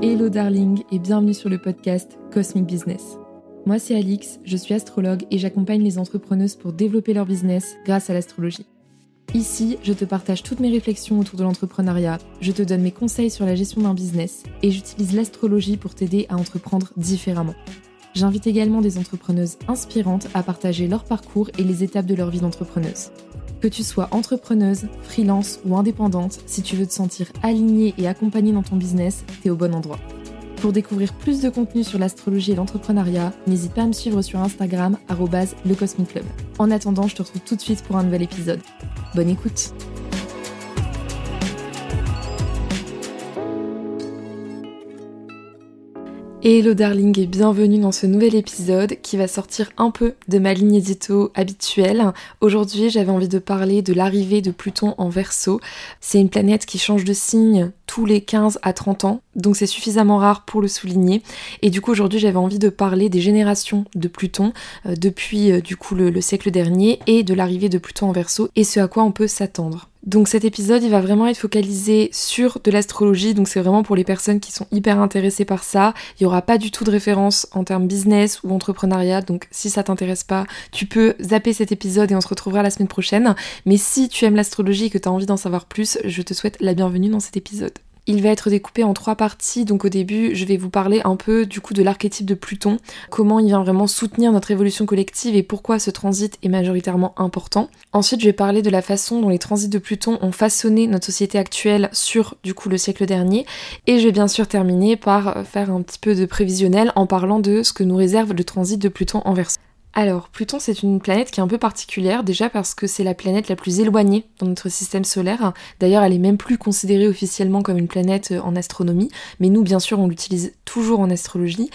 Hello darling et bienvenue sur le podcast Cosmic Business. Moi c'est Alix, je suis astrologue et j'accompagne les entrepreneuses pour développer leur business grâce à l'astrologie. Ici, je te partage toutes mes réflexions autour de l'entrepreneuriat, je te donne mes conseils sur la gestion d'un business et j'utilise l'astrologie pour t'aider à entreprendre différemment. J'invite également des entrepreneuses inspirantes à partager leur parcours et les étapes de leur vie d'entrepreneuse. Que tu sois entrepreneuse, freelance ou indépendante, si tu veux te sentir alignée et accompagnée dans ton business, t'es au bon endroit. Pour découvrir plus de contenu sur l'astrologie et l'entrepreneuriat, n'hésite pas à me suivre sur Instagram, lecosmiclub. En attendant, je te retrouve tout de suite pour un nouvel épisode. Bonne écoute Hello darling et bienvenue dans ce nouvel épisode qui va sortir un peu de ma ligne édito habituelle. Aujourd'hui j'avais envie de parler de l'arrivée de Pluton en Verseau. C'est une planète qui change de signe tous les 15 à 30 ans, donc c'est suffisamment rare pour le souligner. Et du coup aujourd'hui j'avais envie de parler des générations de Pluton euh, depuis euh, du coup le siècle dernier et de l'arrivée de Pluton en Verseau et ce à quoi on peut s'attendre. Donc cet épisode, il va vraiment être focalisé sur de l'astrologie, donc c'est vraiment pour les personnes qui sont hyper intéressées par ça. Il n'y aura pas du tout de référence en termes business ou entrepreneuriat, donc si ça t'intéresse pas, tu peux zapper cet épisode et on se retrouvera la semaine prochaine. Mais si tu aimes l'astrologie et que tu as envie d'en savoir plus, je te souhaite la bienvenue dans cet épisode. Il va être découpé en trois parties. Donc au début, je vais vous parler un peu du coup de l'archétype de Pluton, comment il vient vraiment soutenir notre évolution collective et pourquoi ce transit est majoritairement important. Ensuite, je vais parler de la façon dont les transits de Pluton ont façonné notre société actuelle sur du coup le siècle dernier. Et je vais bien sûr terminer par faire un petit peu de prévisionnel en parlant de ce que nous réserve le transit de Pluton en Verseau. Alors, Pluton, c'est une planète qui est un peu particulière, déjà parce que c'est la planète la plus éloignée dans notre système solaire. D'ailleurs, elle est même plus considérée officiellement comme une planète euh, en astronomie, mais nous, bien sûr, on l'utilise toujours en astrologie.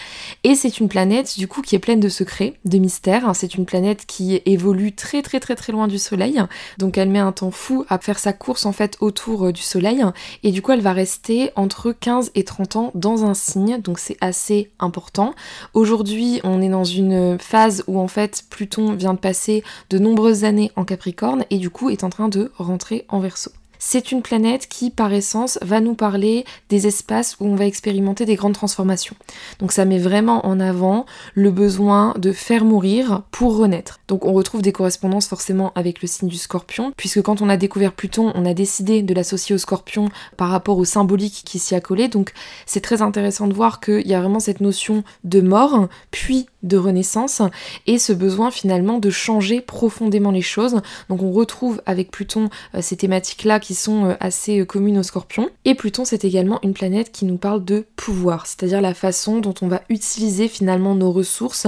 Et c'est une planète, du coup, qui est pleine de secrets, de mystères. C'est une planète qui évolue très, très, très, très loin du Soleil. Donc, elle met un temps fou à faire sa course, en fait, autour euh, du Soleil. Et du coup, elle va rester entre 15 et 30 ans dans un signe, donc c'est assez important. Aujourd'hui, on est dans une phase où, en fait, Pluton vient de passer de nombreuses années en Capricorne et du coup est en train de rentrer en Verseau. C'est une planète qui, par essence, va nous parler des espaces où on va expérimenter des grandes transformations. Donc ça met vraiment en avant le besoin de faire mourir pour renaître. Donc on retrouve des correspondances forcément avec le signe du scorpion, puisque quand on a découvert Pluton, on a décidé de l'associer au scorpion par rapport au symbolique qui s'y a collé. Donc c'est très intéressant de voir qu'il y a vraiment cette notion de mort, puis de renaissance, et ce besoin finalement de changer profondément les choses. Donc on retrouve avec Pluton euh, ces thématiques-là qui sont euh, assez euh, communes aux scorpions. Et Pluton, c'est également une planète qui nous parle de pouvoir, c'est-à-dire la façon dont on va utiliser finalement nos ressources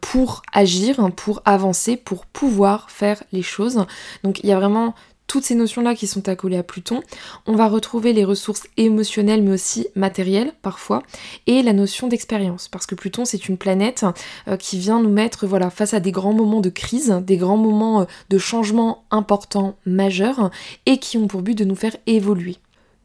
pour agir, pour avancer, pour pouvoir faire les choses. Donc il y a vraiment toutes ces notions-là qui sont accolées à Pluton, on va retrouver les ressources émotionnelles mais aussi matérielles parfois, et la notion d'expérience, parce que Pluton c'est une planète euh, qui vient nous mettre voilà, face à des grands moments de crise, des grands moments euh, de changements importants, majeurs, et qui ont pour but de nous faire évoluer.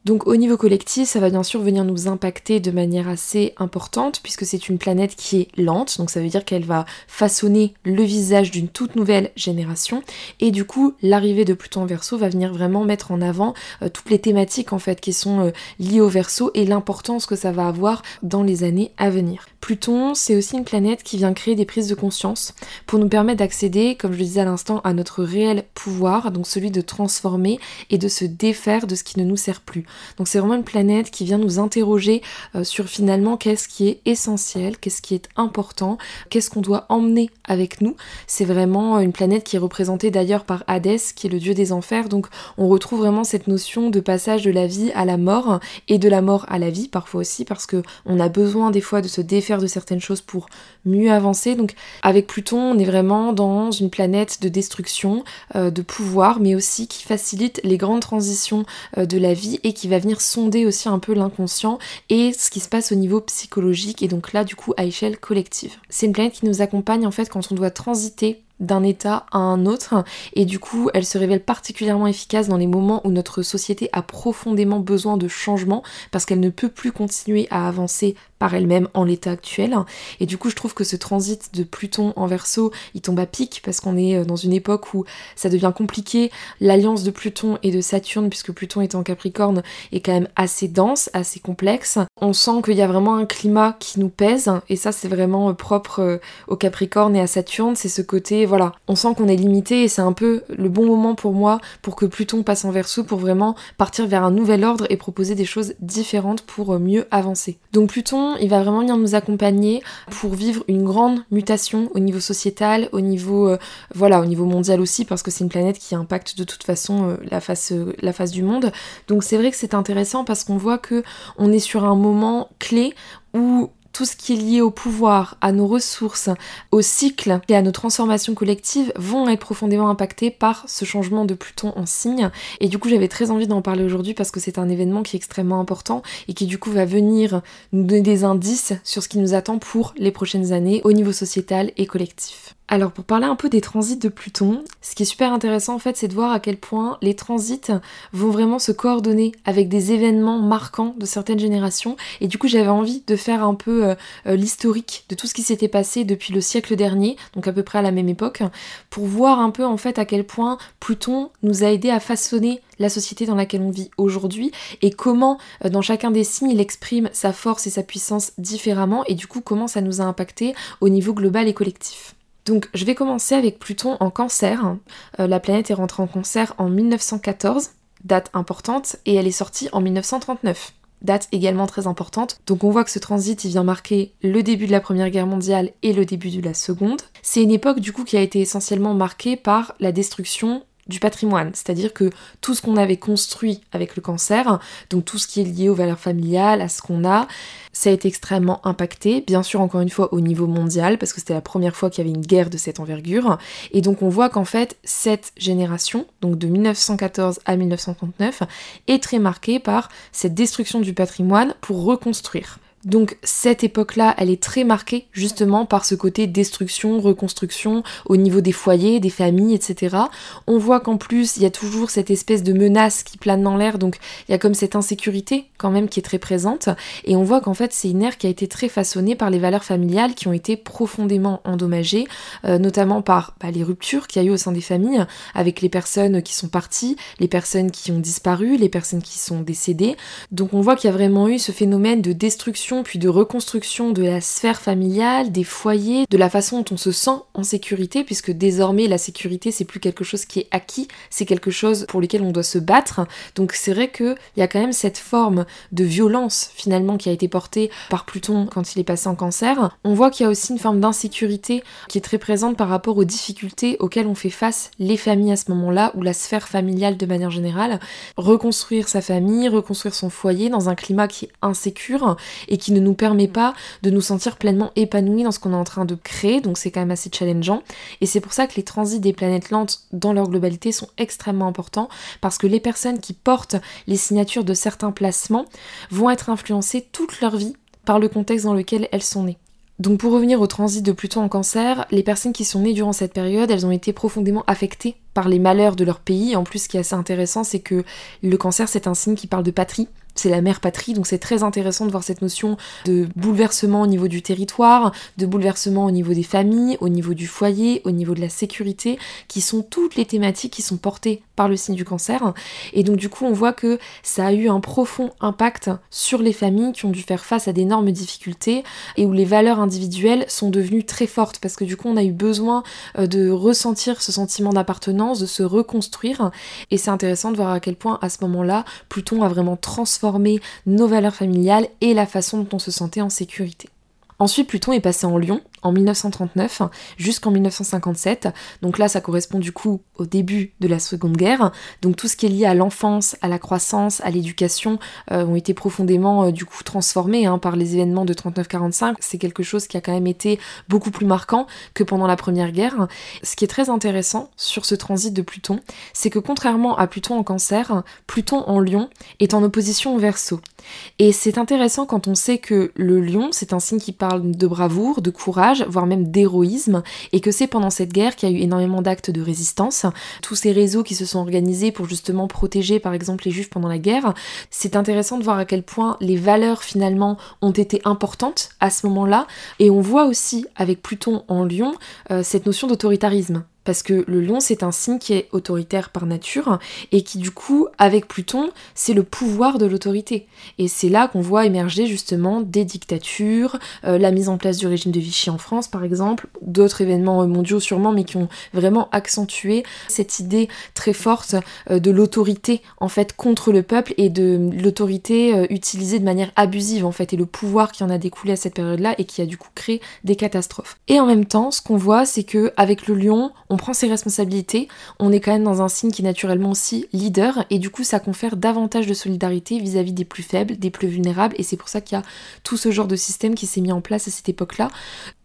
Donc au niveau collectif, ça va bien sûr venir nous impacter de manière assez importante puisque c'est une planète qui est lente, donc ça veut dire qu'elle va façonner le visage d'une toute nouvelle génération et du coup l'arrivée de Pluton en Verseau va venir vraiment mettre en avant euh, toutes les thématiques en fait qui sont euh, liées au Verseau et l'importance que ça va avoir dans les années à venir. Pluton, c'est aussi une planète qui vient créer des prises de conscience pour nous permettre d'accéder, comme je le disais à l'instant, à notre réel pouvoir, donc celui de transformer et de se défaire de ce qui ne nous sert plus. Donc c'est vraiment une planète qui vient nous interroger euh, sur finalement qu'est-ce qui est essentiel, qu'est-ce qui est important, qu'est-ce qu'on doit emmener avec nous. C'est vraiment une planète qui est représentée d'ailleurs par Hadès, qui est le dieu des enfers. Donc on retrouve vraiment cette notion de passage de la vie à la mort et de la mort à la vie parfois aussi parce que on a besoin des fois de se défaire de certaines choses pour mieux avancer. Donc avec Pluton, on est vraiment dans une planète de destruction, euh, de pouvoir, mais aussi qui facilite les grandes transitions euh, de la vie et qui va venir sonder aussi un peu l'inconscient et ce qui se passe au niveau psychologique et donc là du coup à échelle collective. C'est une planète qui nous accompagne en fait quand on doit transiter d'un état à un autre et du coup elle se révèle particulièrement efficace dans les moments où notre société a profondément besoin de changement parce qu'elle ne peut plus continuer à avancer par elle-même en l'état actuel. Et du coup, je trouve que ce transit de Pluton en verso, il tombe à pic parce qu'on est euh, dans une époque où ça devient compliqué. L'alliance de Pluton et de Saturne, puisque Pluton est en Capricorne, est quand même assez dense, assez complexe. On sent qu'il y a vraiment un climat qui nous pèse, et ça, c'est vraiment euh, propre euh, au Capricorne et à Saturne. C'est ce côté, voilà, on sent qu'on est limité et c'est un peu le bon moment pour moi pour que Pluton passe en verso pour vraiment partir vers un nouvel ordre et proposer des choses différentes pour mieux avancer. Donc Pluton, il va vraiment venir nous accompagner pour vivre une grande mutation au niveau sociétal, au niveau euh, voilà, au niveau mondial aussi parce que c'est une planète qui impacte de toute façon euh, la face euh, la face du monde. Donc c'est vrai que c'est intéressant parce qu'on voit que on est sur un moment clé où tout ce qui est lié au pouvoir, à nos ressources, au cycle et à nos transformations collectives vont être profondément impactés par ce changement de Pluton en signe. Et du coup, j'avais très envie d'en parler aujourd'hui parce que c'est un événement qui est extrêmement important et qui du coup va venir nous donner des indices sur ce qui nous attend pour les prochaines années au niveau sociétal et collectif. Alors pour parler un peu des transits de Pluton, ce qui est super intéressant en fait c'est de voir à quel point les transits vont vraiment se coordonner avec des événements marquants de certaines générations et du coup j'avais envie de faire un peu euh, euh, l'historique de tout ce qui s'était passé depuis le siècle dernier, donc à peu près à la même époque, pour voir un peu en fait à quel point Pluton nous a aidé à façonner la société dans laquelle on vit aujourd'hui et comment euh, dans chacun des signes il exprime sa force et sa puissance différemment et du coup comment ça nous a impacté au niveau global et collectif. Donc je vais commencer avec Pluton en cancer. Euh, la planète est rentrée en cancer en 1914, date importante, et elle est sortie en 1939 date également très importante. Donc on voit que ce transit il vient marquer le début de la Première Guerre mondiale et le début de la Seconde. C'est une époque du coup qui a été essentiellement marquée par la destruction du patrimoine, c'est-à-dire que tout ce qu'on avait construit avec le cancer, donc tout ce qui est lié aux valeurs familiales, à ce qu'on a, ça a été extrêmement impacté, bien sûr encore une fois au niveau mondial, parce que c'était la première fois qu'il y avait une guerre de cette envergure, et donc on voit qu'en fait cette génération, donc de 1914 à 1939, est très marquée par cette destruction du patrimoine pour reconstruire. Donc cette époque-là, elle est très marquée justement par ce côté destruction, reconstruction au niveau des foyers, des familles, etc. On voit qu'en plus, il y a toujours cette espèce de menace qui plane dans l'air, donc il y a comme cette insécurité quand même qui est très présente. Et on voit qu'en fait, c'est une ère qui a été très façonnée par les valeurs familiales qui ont été profondément endommagées, euh, notamment par bah, les ruptures qu'il y a eu au sein des familles, avec les personnes qui sont parties, les personnes qui ont disparu, les personnes qui sont décédées. Donc on voit qu'il y a vraiment eu ce phénomène de destruction puis de reconstruction de la sphère familiale, des foyers, de la façon dont on se sent en sécurité, puisque désormais la sécurité c'est plus quelque chose qui est acquis, c'est quelque chose pour lequel on doit se battre. Donc c'est vrai qu'il y a quand même cette forme de violence finalement qui a été portée par Pluton quand il est passé en cancer. On voit qu'il y a aussi une forme d'insécurité qui est très présente par rapport aux difficultés auxquelles on fait face les familles à ce moment-là, ou la sphère familiale de manière générale. Reconstruire sa famille, reconstruire son foyer dans un climat qui est insécure et qui ne nous permet pas de nous sentir pleinement épanouis dans ce qu'on est en train de créer, donc c'est quand même assez challengeant. Et c'est pour ça que les transits des planètes lentes dans leur globalité sont extrêmement importants, parce que les personnes qui portent les signatures de certains placements vont être influencées toute leur vie par le contexte dans lequel elles sont nées. Donc pour revenir au transit de Pluton en cancer, les personnes qui sont nées durant cette période, elles ont été profondément affectées par les malheurs de leur pays. En plus, ce qui est assez intéressant, c'est que le cancer, c'est un signe qui parle de patrie c'est la mère patrie, donc c'est très intéressant de voir cette notion de bouleversement au niveau du territoire, de bouleversement au niveau des familles, au niveau du foyer, au niveau de la sécurité, qui sont toutes les thématiques qui sont portées par le signe du cancer. Et donc du coup on voit que ça a eu un profond impact sur les familles qui ont dû faire face à d'énormes difficultés et où les valeurs individuelles sont devenues très fortes parce que du coup on a eu besoin euh, de ressentir ce sentiment d'appartenance, de se reconstruire. Et c'est intéressant de voir à quel point à ce moment-là Pluton a vraiment transformé nos valeurs familiales et la façon dont on se sentait en sécurité. Ensuite, Pluton est passé en Lion en 1939 jusqu'en 1957. Donc là, ça correspond du coup au début de la Seconde Guerre. Donc tout ce qui est lié à l'enfance, à la croissance, à l'éducation euh, ont été profondément euh, du coup transformés hein, par les événements de 39-45. C'est quelque chose qui a quand même été beaucoup plus marquant que pendant la Première Guerre. Ce qui est très intéressant sur ce transit de Pluton, c'est que contrairement à Pluton en Cancer, Pluton en Lion est en opposition au Verseau. Et c'est intéressant quand on sait que le Lion, c'est un signe qui parle de bravoure, de courage voire même d'héroïsme, et que c'est pendant cette guerre qu'il y a eu énormément d'actes de résistance. Tous ces réseaux qui se sont organisés pour justement protéger par exemple les juifs pendant la guerre, c'est intéressant de voir à quel point les valeurs finalement ont été importantes à ce moment-là, et on voit aussi avec Pluton en Lion euh, cette notion d'autoritarisme parce que le lion c'est un signe qui est autoritaire par nature et qui du coup avec Pluton c'est le pouvoir de l'autorité et c'est là qu'on voit émerger justement des dictatures, euh, la mise en place du régime de Vichy en France par exemple, d'autres événements mondiaux sûrement mais qui ont vraiment accentué cette idée très forte euh, de l'autorité en fait contre le peuple et de l'autorité euh, utilisée de manière abusive en fait et le pouvoir qui en a découlé à cette période là et qui a du coup créé des catastrophes. Et en même temps ce qu'on voit c'est que avec le lion on prend ses responsabilités, on est quand même dans un signe qui est naturellement aussi leader, et du coup ça confère davantage de solidarité vis-à-vis des plus faibles, des plus vulnérables, et c'est pour ça qu'il y a tout ce genre de système qui s'est mis en place à cette époque-là.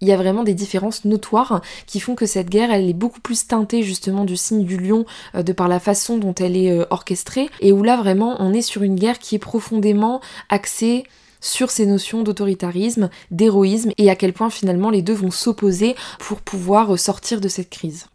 Il y a vraiment des différences notoires qui font que cette guerre, elle est beaucoup plus teintée justement du signe du lion euh, de par la façon dont elle est euh, orchestrée, et où là vraiment on est sur une guerre qui est profondément axée sur ces notions d'autoritarisme, d'héroïsme et à quel point finalement les deux vont s'opposer pour pouvoir sortir de cette crise.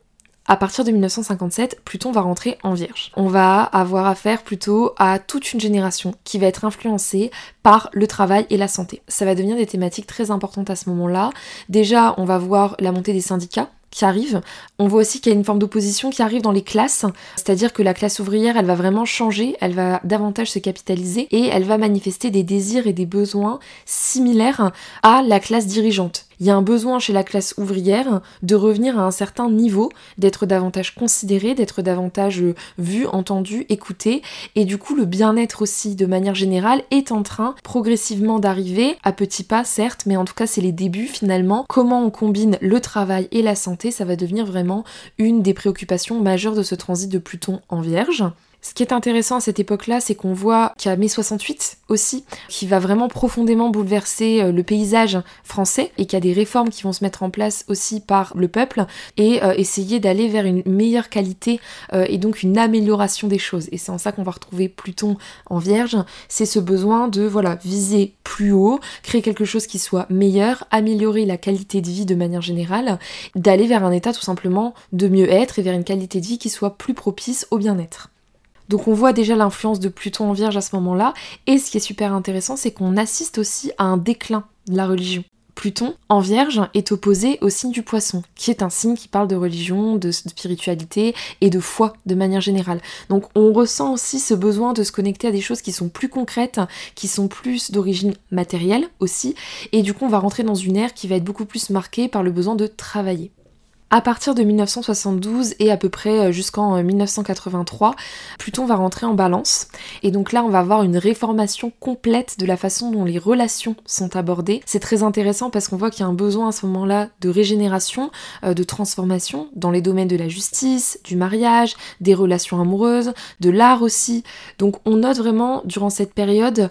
À partir de 1957, Pluton va rentrer en Vierge. On va avoir affaire plutôt à toute une génération qui va être influencée par le travail et la santé. Ça va devenir des thématiques très importantes à ce moment-là. Déjà, on va voir la montée des syndicats qui arrive. On voit aussi qu'il y a une forme d'opposition qui arrive dans les classes, c'est-à-dire que la classe ouvrière, elle va vraiment changer, elle va davantage se capitaliser et elle va manifester des désirs et des besoins similaires à la classe dirigeante il y a un besoin chez la classe ouvrière de revenir à un certain niveau, d'être davantage considéré, d'être davantage euh, vu, entendu, écouté, et du coup le bien-être aussi de manière générale est en train progressivement d'arriver, à petits pas certes, mais en tout cas c'est les débuts finalement. Comment on combine le travail et la santé, ça va devenir vraiment une des préoccupations majeures de ce transit de Pluton en Vierge. Ce qui est intéressant à cette époque-là, c'est qu'on voit qu'il y a mai 68 aussi, qui va vraiment profondément bouleverser euh, le paysage français et qu'il y a des réformes qui vont se mettre en place aussi par le peuple et euh, essayer d'aller vers une meilleure qualité euh, et donc une amélioration des choses. Et c'est en ça qu'on va retrouver Pluton en Vierge, c'est ce besoin de voilà viser plus haut, créer quelque chose qui soit meilleur, améliorer la qualité de vie de manière générale, d'aller vers un état tout simplement de mieux-être et vers une qualité de vie qui soit plus propice au bien-être. Donc on voit déjà l'influence de Pluton en Vierge à ce moment-là. Et ce qui est super intéressant, c'est qu'on assiste aussi à un déclin de la religion. Pluton en Vierge est opposé au signe du poisson, qui est un signe qui parle de religion, de spiritualité et de foi de manière générale. Donc on ressent aussi ce besoin de se connecter à des choses qui sont plus concrètes, qui sont plus d'origine matérielle aussi, et du coup on va rentrer dans une ère qui va être beaucoup plus marquée par le besoin de travailler. À partir de 1972 et à peu près euh, jusqu'en 1983, euh, Pluton va rentrer en balance. Et donc là, on va avoir une réformation complète de la façon dont les relations sont abordées. C'est très intéressant parce qu'on voit qu'il y a un besoin à ce moment-là de régénération, euh, de transformation dans les domaines de la justice, du mariage, des relations amoureuses, de l'art aussi. Donc on note vraiment durant cette période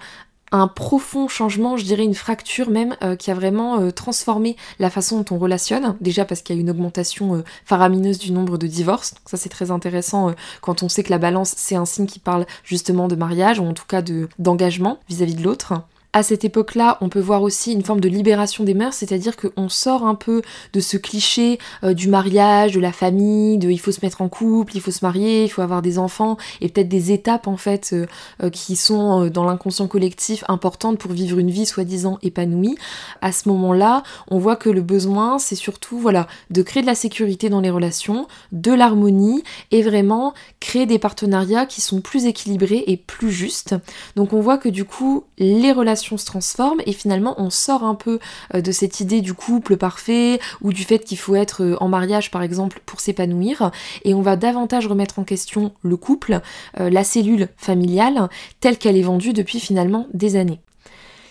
un profond changement, je dirais une fracture même, euh, qui a vraiment euh, transformé la façon dont on relationne. Déjà parce qu'il y a une augmentation euh, faramineuse du nombre de divorces. Ça c'est très intéressant quand on sait que la balance c'est un signe qui parle justement de mariage ou en tout cas de d'engagement vis-à-vis de l'autre. À cette époque-là, on peut voir aussi une forme de libération des mœurs, c'est-à-dire qu'on sort un peu de ce cliché euh, du mariage, de la famille, de il faut se mettre en couple, il faut se marier, il faut avoir des enfants, et peut-être des étapes en fait euh, euh, qui sont dans l'inconscient collectif importantes pour vivre une vie soi-disant épanouie. À ce moment-là, on voit que le besoin, c'est surtout voilà de créer de la sécurité dans les relations, de l'harmonie, et vraiment créer des partenariats qui sont plus équilibrés et plus justes. Donc on voit que du coup, les relations se transforme et finalement on sort un peu euh, de cette idée du couple parfait ou du fait qu'il faut être euh, en mariage par exemple pour s'épanouir et on va davantage remettre en question le couple, euh, la cellule familiale telle qu'elle est vendue depuis finalement des années.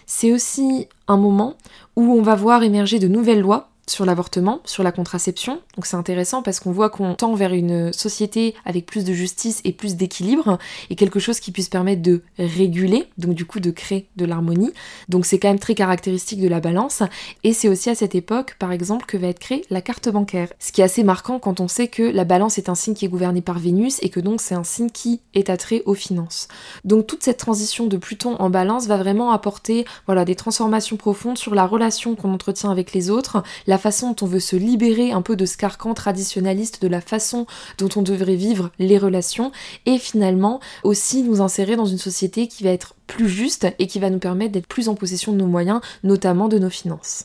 C'est aussi un moment où on va voir émerger de nouvelles lois sur l'avortement, sur la contraception. Donc c'est intéressant parce qu'on voit qu'on tend vers une société avec plus de justice et plus d'équilibre et quelque chose qui puisse permettre de réguler, donc du coup de créer de l'harmonie. Donc c'est quand même très caractéristique de la balance et c'est aussi à cette époque par exemple que va être créée la carte bancaire. Ce qui est assez marquant quand on sait que la balance est un signe qui est gouverné par Vénus et que donc c'est un signe qui est attrait aux finances. Donc toute cette transition de Pluton en balance va vraiment apporter voilà des transformations profondes sur la relation qu'on entretient avec les autres, la façon dont on veut se libérer un peu de ce carcan traditionnaliste, de la façon dont on devrait vivre les relations, et finalement aussi nous insérer dans une société qui va être plus juste et qui va nous permettre d'être plus en possession de nos moyens, notamment de nos finances.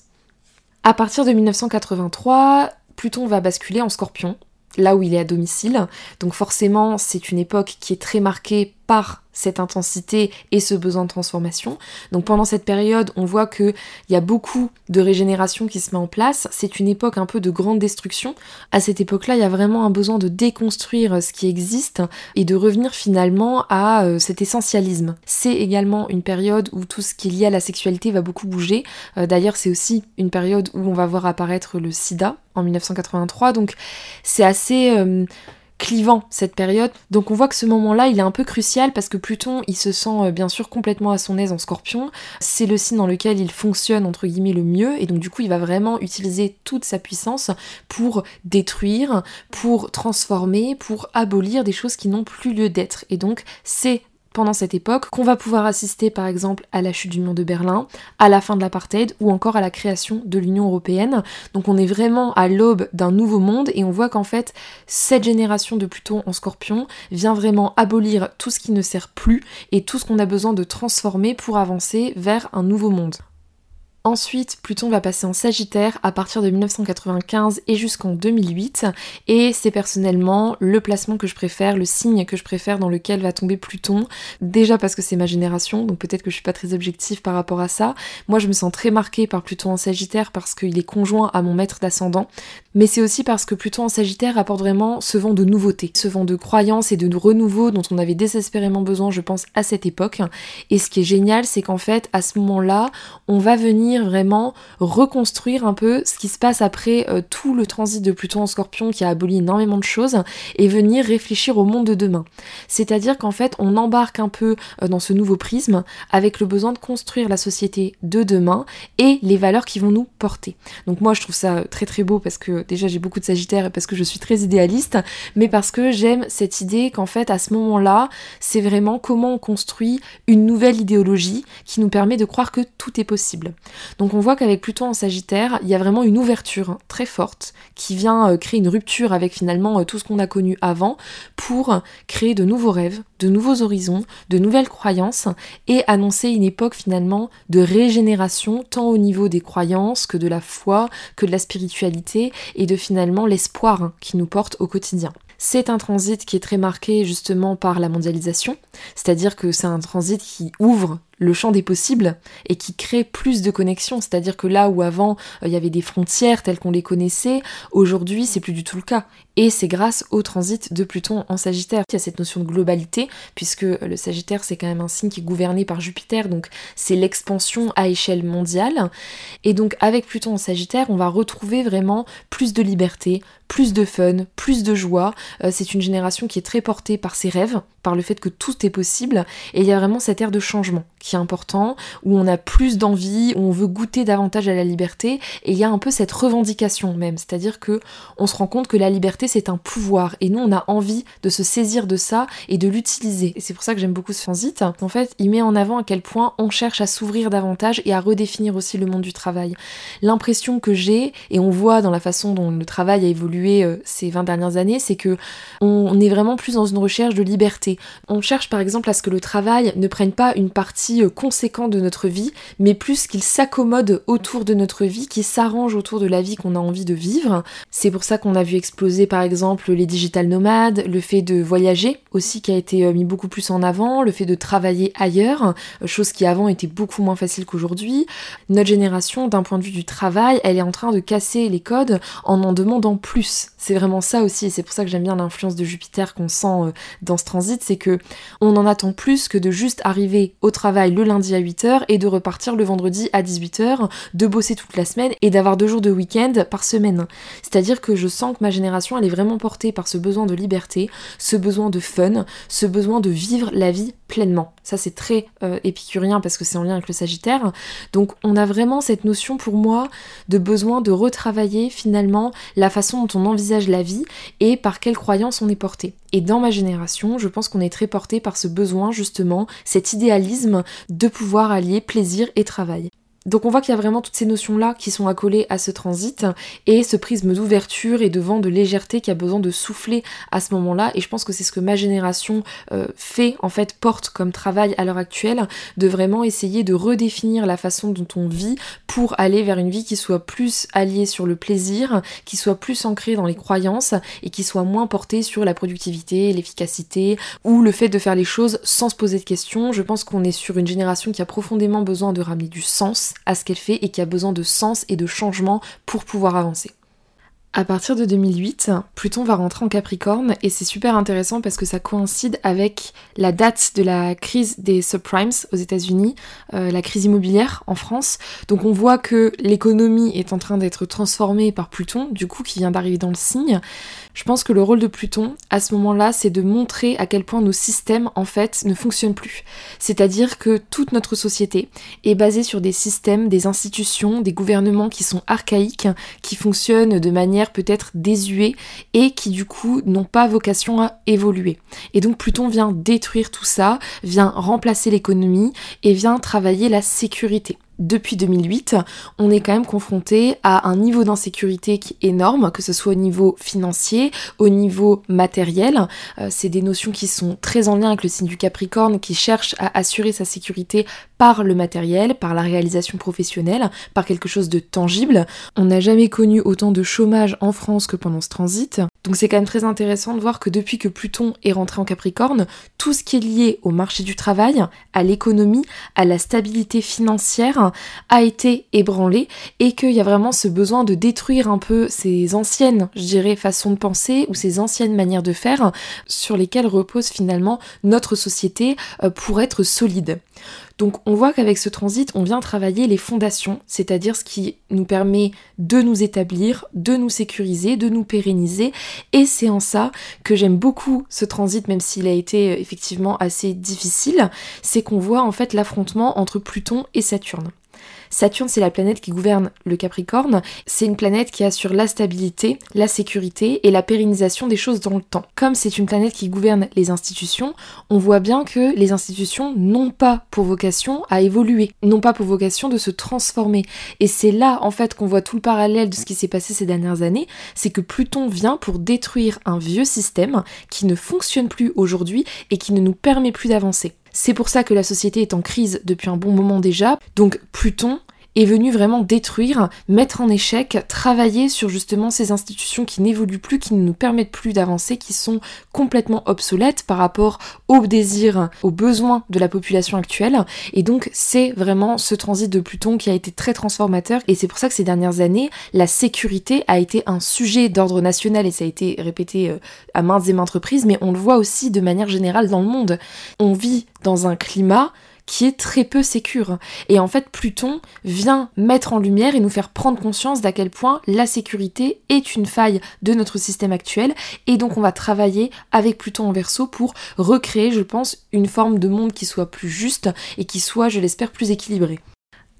À partir de 1983, Pluton va basculer en scorpion, là où il est à domicile. Donc forcément, c'est une époque qui est très marquée par cette intensité et ce besoin de transformation. Donc pendant cette période, on voit qu'il y a beaucoup de régénération qui se met en place. C'est une époque un peu de grande destruction. À cette époque-là, il y a vraiment un besoin de déconstruire ce qui existe et de revenir finalement à euh, cet essentialisme. C'est également une période où tout ce qui est lié à la sexualité va beaucoup bouger. Euh, d'ailleurs, c'est aussi une période où on va voir apparaître le sida en 1983. Donc c'est assez... Euh, clivant cette période. Donc on voit que ce moment-là, il est un peu crucial parce que Pluton, il se sent euh, bien sûr complètement à son aise en scorpion. C'est le signe dans lequel il fonctionne entre guillemets le mieux et donc du coup, il va vraiment utiliser toute sa puissance pour détruire, pour transformer, pour abolir des choses qui n'ont plus lieu d'être. Et donc c'est pendant cette époque qu'on va pouvoir assister par exemple à la chute du mur de Berlin, à la fin de l'apartheid ou encore à la création de l'Union européenne. Donc on est vraiment à l'aube d'un nouveau monde et on voit qu'en fait cette génération de Pluton en scorpion vient vraiment abolir tout ce qui ne sert plus et tout ce qu'on a besoin de transformer pour avancer vers un nouveau monde. Ensuite, Pluton va passer en Sagittaire à partir de 1995 et jusqu'en 2008. Et c'est personnellement le placement que je préfère, le signe que je préfère dans lequel va tomber Pluton. Déjà parce que c'est ma génération, donc peut-être que je suis pas très objective par rapport à ça. Moi, je me sens très marquée par Pluton en Sagittaire parce qu'il est conjoint à mon maître d'ascendant. Mais c'est aussi parce que Pluton en Sagittaire apporte vraiment ce vent de nouveauté, ce vent de croyance et de renouveau dont on avait désespérément besoin, je pense, à cette époque. Et ce qui est génial, c'est qu'en fait, à ce moment-là, on va venir vraiment reconstruire un peu ce qui se passe après euh, tout le transit de Pluton en Scorpion qui a aboli énormément de choses et venir réfléchir au monde de demain. C'est-à-dire qu'en fait, on embarque un peu euh, dans ce nouveau prisme avec le besoin de construire la société de demain et les valeurs qui vont nous porter. Donc moi, je trouve ça très très beau parce que déjà j'ai beaucoup de Sagittaire et parce que je suis très idéaliste, mais parce que j'aime cette idée qu'en fait, à ce moment-là, c'est vraiment comment on construit une nouvelle idéologie qui nous permet de croire que tout est possible. Donc on voit qu'avec Pluton en Sagittaire, il y a vraiment une ouverture hein, très forte qui vient euh, créer une rupture avec finalement euh, tout ce qu'on a connu avant pour créer de nouveaux rêves, de nouveaux horizons, de nouvelles croyances et annoncer une époque finalement de régénération tant au niveau des croyances que de la foi, que de la spiritualité et de finalement l'espoir hein, qui nous porte au quotidien. C'est un transit qui est très marqué justement par la mondialisation, c'est-à-dire que c'est un transit qui ouvre le champ des possibles et qui crée plus de connexions. C'est-à-dire que là où avant euh, il y avait des frontières telles qu'on les connaissait, aujourd'hui c'est plus du tout le cas. Et c'est grâce au transit de Pluton en Sagittaire. Il y a cette notion de globalité, puisque le Sagittaire c'est quand même un signe qui est gouverné par Jupiter, donc c'est l'expansion à échelle mondiale. Et donc avec Pluton en Sagittaire, on va retrouver vraiment plus de liberté, plus de fun, plus de joie. Euh, c'est une génération qui est très portée par ses rêves, par le fait que tout est possible, et il y a vraiment cette ère de changement qui est important, où on a plus d'envie, où on veut goûter davantage à la liberté, et il y a un peu cette revendication même, c'est-à-dire que on se rend compte que la liberté c'est un pouvoir, et nous on a envie de se saisir de ça et de l'utiliser. Et c'est pour ça que j'aime beaucoup ce transit. En fait, il met en avant à quel point on cherche à s'ouvrir davantage et à redéfinir aussi le monde du travail. L'impression que j'ai, et on voit dans la façon dont le travail a évolué euh, ces 20 dernières années, c'est que on est vraiment plus dans une recherche de liberté. On cherche par exemple à ce que le travail ne prenne pas une partie euh, conséquent de notre vie, mais plus qu'il s'accommode autour de notre vie, qu'il s'arrange autour de la vie qu'on a envie de vivre. C'est pour ça qu'on a vu exploser par exemple les digital nomades, le fait de voyager aussi qui a été euh, mis beaucoup plus en avant, le fait de travailler ailleurs, euh, chose qui avant était beaucoup moins facile qu'aujourd'hui. Notre génération, d'un point de vue du travail, elle est en train de casser les codes en en demandant plus. C'est vraiment ça aussi, et c'est pour ça que j'aime bien l'influence de Jupiter qu'on sent dans ce transit, c'est que on en attend plus que de juste arriver au travail le lundi à 8h et de repartir le vendredi à 18h, de bosser toute la semaine et d'avoir deux jours de week-end par semaine. C'est-à-dire que je sens que ma génération, elle est vraiment portée par ce besoin de liberté, ce besoin de fun, ce besoin de vivre la vie pleinement. Ça c'est très euh, épicurien parce que c'est en lien avec le Sagittaire. Donc on a vraiment cette notion pour moi de besoin de retravailler finalement la façon dont on envisage la vie et par quelles croyances on est porté. Et dans ma génération, je pense qu'on est très porté par ce besoin justement, cet idéalisme de pouvoir allier plaisir et travail. Donc on voit qu'il y a vraiment toutes ces notions-là qui sont accolées à ce transit et ce prisme d'ouverture et de vent de légèreté qui a besoin de souffler à ce moment-là. Et je pense que c'est ce que ma génération euh, fait, en fait, porte comme travail à l'heure actuelle, de vraiment essayer de redéfinir la façon dont on vit pour aller vers une vie qui soit plus alliée sur le plaisir, qui soit plus ancrée dans les croyances et qui soit moins portée sur la productivité, l'efficacité ou le fait de faire les choses sans se poser de questions. Je pense qu'on est sur une génération qui a profondément besoin de ramener du sens à ce qu'elle fait et qui a besoin de sens et de changement pour pouvoir avancer. À partir de 2008, Pluton va rentrer en Capricorne et c'est super intéressant parce que ça coïncide avec la date de la crise des subprimes aux États-Unis, euh, la crise immobilière en France. Donc on voit que l'économie est en train d'être transformée par Pluton, du coup qui vient d'arriver dans le signe. Je pense que le rôle de Pluton, à ce moment-là, c'est de montrer à quel point nos systèmes, en fait, ne fonctionnent plus. C'est-à-dire que toute notre société est basée sur des systèmes, des institutions, des gouvernements qui sont archaïques, qui fonctionnent de manière peut-être désuée et qui, du coup, n'ont pas vocation à évoluer. Et donc Pluton vient détruire tout ça, vient remplacer l'économie et vient travailler la sécurité depuis 2008, on est quand même confronté à un niveau d'insécurité qui est énorme, que ce soit au niveau financier, au niveau matériel. Euh, c'est des notions qui sont très en lien avec le signe du Capricorne qui cherche à assurer sa sécurité par le matériel, par la réalisation professionnelle, par quelque chose de tangible. On n'a jamais connu autant de chômage en France que pendant ce transit. Donc c'est quand même très intéressant de voir que depuis que Pluton est rentré en Capricorne, tout ce qui est lié au marché du travail, à l'économie, à la stabilité financière a été ébranlé et qu'il y a vraiment ce besoin de détruire un peu ces anciennes, je dirais, façons de penser ou ces anciennes manières de faire sur lesquelles repose finalement notre société euh, pour être solide. Donc on voit qu'avec ce transit, on vient travailler les fondations, c'est-à-dire ce qui nous permet de nous établir, de nous sécuriser, de nous pérenniser. Et c'est en ça que j'aime beaucoup ce transit, même s'il a été euh, effectivement assez difficile, c'est qu'on voit en fait l'affrontement entre Pluton et Saturne. Saturne, c'est la planète qui gouverne le Capricorne. C'est une planète qui assure la stabilité, la sécurité et la pérennisation des choses dans le temps. Comme c'est une planète qui gouverne les institutions, on voit bien que les institutions n'ont pas pour vocation à évoluer, n'ont pas pour vocation de se transformer. Et c'est là, en fait, qu'on voit tout le parallèle de ce qui s'est passé ces dernières années, c'est que Pluton vient pour détruire un vieux système qui ne fonctionne plus aujourd'hui et qui ne nous permet plus d'avancer. C'est pour ça que la société est en crise depuis un bon moment déjà. Donc Pluton est venu vraiment détruire, mettre en échec, travailler sur justement ces institutions qui n'évoluent plus, qui ne nous permettent plus d'avancer, qui sont complètement obsolètes par rapport aux désirs, aux besoins de la population actuelle. Et donc c'est vraiment ce transit de Pluton qui a été très transformateur et c'est pour ça que ces dernières années, la sécurité a été un sujet d'ordre national et ça a été répété euh, à maintes et maintes reprises, mais on le voit aussi de manière générale dans le monde. On vit dans un climat qui est très peu sécure. Et en fait, Pluton vient mettre en lumière et nous faire prendre conscience d'à quel point la sécurité est une faille de notre système actuel. Et donc, on va travailler avec Pluton en verso pour recréer, je pense, une forme de monde qui soit plus juste et qui soit, je l'espère, plus équilibré.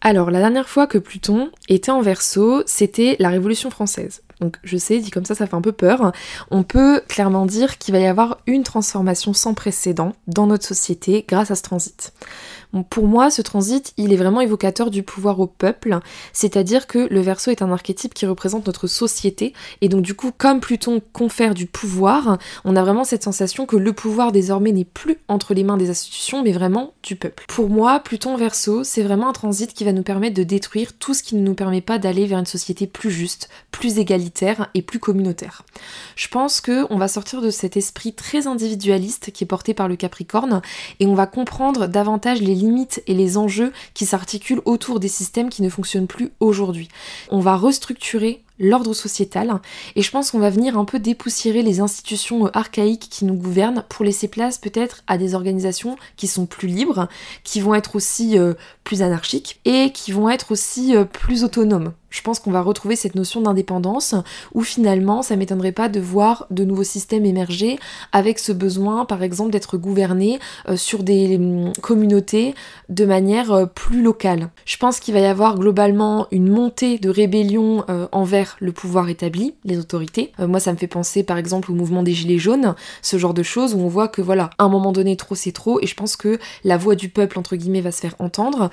Alors, la dernière fois que Pluton était en verso, c'était la Révolution française. Donc je sais, dit comme ça, ça fait un peu peur. On peut clairement dire qu'il va y avoir une transformation sans précédent dans notre société grâce à ce transit pour moi, ce transit, il est vraiment évocateur du pouvoir au peuple, c'est-à-dire que le verso est un archétype qui représente notre société, et donc du coup, comme Pluton confère du pouvoir, on a vraiment cette sensation que le pouvoir désormais n'est plus entre les mains des institutions, mais vraiment du peuple. Pour moi, Pluton verso, c'est vraiment un transit qui va nous permettre de détruire tout ce qui ne nous permet pas d'aller vers une société plus juste, plus égalitaire et plus communautaire. Je pense que on va sortir de cet esprit très individualiste qui est porté par le Capricorne, et on va comprendre davantage les et les enjeux qui s'articulent autour des systèmes qui ne fonctionnent plus aujourd'hui. On va restructurer l'ordre sociétal et je pense qu'on va venir un peu dépoussiérer les institutions archaïques qui nous gouvernent pour laisser place peut-être à des organisations qui sont plus libres, qui vont être aussi euh, plus anarchiques et qui vont être aussi euh, plus autonomes Je pense qu'on va retrouver cette notion d'indépendance où finalement ça m'étonnerait pas de voir de nouveaux systèmes émerger avec ce besoin par exemple d'être gouverné euh, sur des hum, communautés de manière euh, plus locale. Je pense qu'il va y avoir globalement une montée de rébellion euh, envers le pouvoir établi, les autorités. moi ça me fait penser par exemple au mouvement des gilets jaunes, ce genre de choses où on voit que voilà, à un moment donné trop c'est trop et je pense que la voix du peuple entre guillemets va se faire entendre.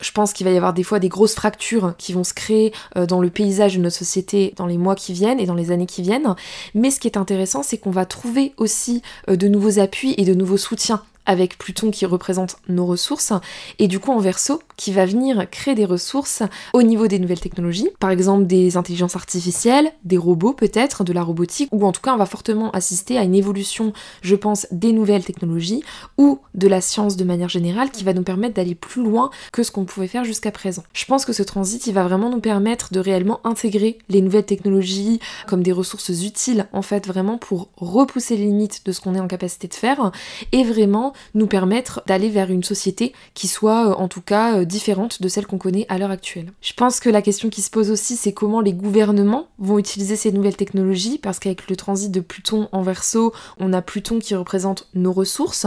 Je pense qu'il va y avoir des fois des grosses fractures qui vont se créer euh, dans le paysage de notre société dans les mois qui viennent et dans les années qui viennent. Mais ce qui est intéressant, c'est qu'on va trouver aussi euh, de nouveaux appuis et de nouveaux soutiens avec Pluton qui représente nos ressources, et du coup en verso qui va venir créer des ressources au niveau des nouvelles technologies, par exemple des intelligences artificielles, des robots peut-être, de la robotique, ou en tout cas on va fortement assister à une évolution, je pense, des nouvelles technologies ou de la science de manière générale qui va nous permettre d'aller plus loin que ce qu'on pouvait faire jusqu'à présent. Je pense que ce transit, il va vraiment nous permettre de réellement intégrer les nouvelles technologies comme des ressources utiles en fait vraiment pour repousser les limites de ce qu'on est en capacité de faire et vraiment nous permettre d'aller vers une société qui soit euh, en tout cas euh, différente de celle qu'on connaît à l'heure actuelle. Je pense que la question qui se pose aussi c'est comment les gouvernements vont utiliser ces nouvelles technologies parce qu'avec le transit de Pluton en Verseau, on a Pluton qui représente nos ressources,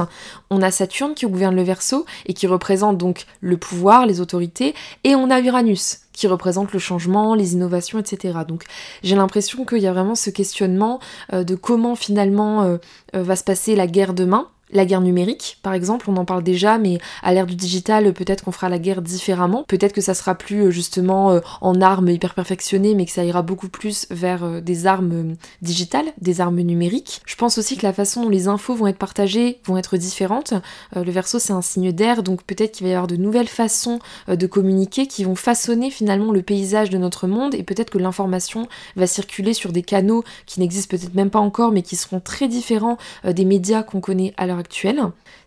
on a Saturne qui gouverne le Verseau et qui représente donc le pouvoir, les autorités et on a Uranus qui représente le changement, les innovations, etc. Donc j'ai l'impression qu'il y a vraiment ce questionnement euh, de comment finalement va se passer la guerre demain, la guerre numérique, par exemple, on en parle déjà, mais à l'ère du digital, peut-être qu'on fera la guerre différemment. Peut-être que ça sera plus euh, justement euh, en armes hyper perfectionnées, mais que ça ira beaucoup plus vers euh, des armes digitales, des armes numériques. Je pense aussi que la façon dont les infos vont être partagées vont être différentes. le verso, c'est un signe d'air, donc peut-être qu'il va y avoir de nouvelles façons de communiquer qui vont façonner finalement le paysage de notre monde, et peut-être que l'information va circuler sur des canaux qui n'existent peut-être même pas encore, mais qui seront très différents des médias qu'on connaît à l'heure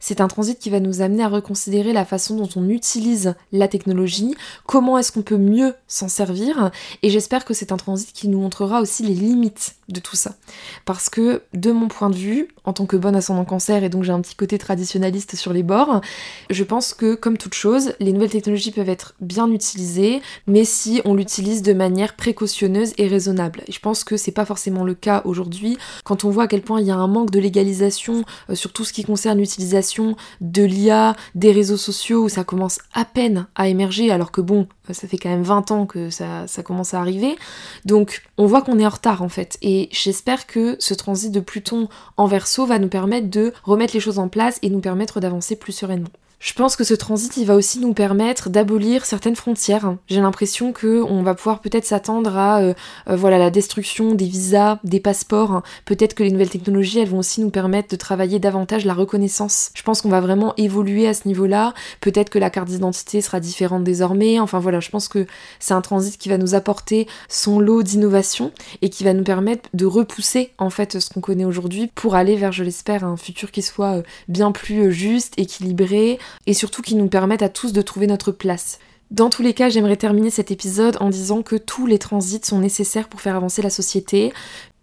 C'est un transit qui va nous amener à reconsidérer la façon dont on utilise la technologie, comment est-ce qu'on peut mieux s'en servir, et j'espère que c'est un transit qui nous montrera aussi les limites de tout ça. Parce que de mon point de vue, en tant que bonne ascendant cancer, et donc j'ai un petit côté traditionnaliste sur les bords, je pense que comme toute chose, les nouvelles technologies peuvent être bien utilisées, mais si on l'utilise de manière précautionneuse et raisonnable. Je pense que c'est pas forcément le cas aujourd'hui, quand on voit à quel point il y a un manque de légalisation euh, sur tout ce qui concerne l'utilisation de l'IA, des réseaux sociaux, où ça commence à peine à émerger, alors que bon, ça fait quand même 20 ans que ça, ça commence à arriver. Donc on voit qu'on est en retard en fait. Et j'espère que ce transit de Pluton en verso va nous permettre de remettre les choses en place et nous permettre d'avancer plus sereinement. Je pense que ce transit, il va aussi nous permettre d'abolir certaines frontières. J'ai l'impression que on va pouvoir peut-être s'attendre à euh, euh, voilà la destruction des visas, des passeports. Peut-être que les nouvelles technologies, elles vont aussi nous permettre de travailler davantage la reconnaissance. Je pense qu'on va vraiment évoluer à ce niveau-là. Peut-être que la carte d'identité sera différente désormais. Enfin voilà, je pense que c'est un transit qui va nous apporter son lot d'innovation et qui va nous permettre de repousser en fait ce qu'on connaît aujourd'hui pour aller vers, je l'espère, un futur qui soit euh, bien plus juste, équilibré, et surtout qui nous permettent à tous de trouver notre place. Dans tous les cas, j'aimerais terminer cet épisode en disant que tous les transits sont nécessaires pour faire avancer la société,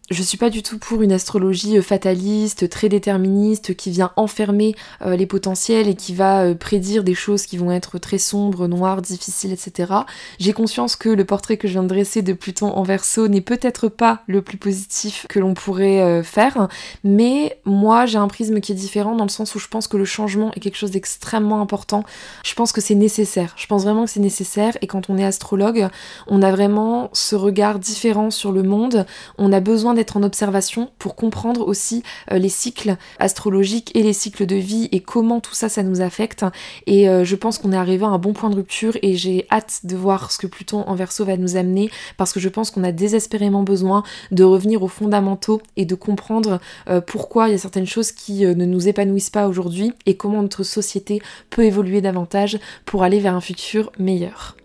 je suis pas du tout pour une astrologie euh, fataliste, très déterministe, qui vient enfermer euh, les potentiels et qui va euh, prédire des choses qui vont être très sombres, noires, difficiles, etc. J'ai conscience que le portrait que je viens de dresser de Pluton en verso n'est peut-être pas le plus positif que l'on pourrait faire, mais moi j'ai un prisme qui est différent dans le sens où je pense que le changement est quelque chose d'extrêmement important. Je pense que c'est nécessaire. Je pense vraiment que c'est nécessaire et quand on est astrologue, on a vraiment ce regard différent sur le monde. On a besoin être en observation pour comprendre aussi euh, les cycles astrologiques et les cycles de vie et comment tout ça, ça nous affecte. Et euh, je pense qu'on est arrivé à un bon point de rupture et j'ai hâte de voir ce que Pluton en verso va nous amener parce que je pense qu'on a désespérément besoin de revenir aux fondamentaux et de comprendre euh, pourquoi il y a certaines choses qui ne nous épanouissent pas aujourd'hui et comment notre société peut évoluer davantage pour aller vers un futur meilleur.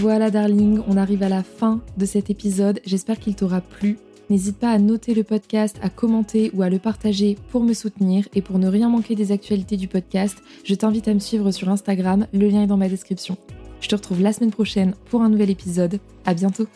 Voilà darling, on arrive à la fin de cet épisode. J'espère qu'il t'aura plu. N'hésite pas à noter le podcast, à commenter ou à le partager pour me soutenir et pour ne rien manquer des actualités du podcast. Je t'invite à me suivre sur Instagram, le lien est dans ma description. Je te retrouve la semaine prochaine pour un nouvel épisode. À bientôt.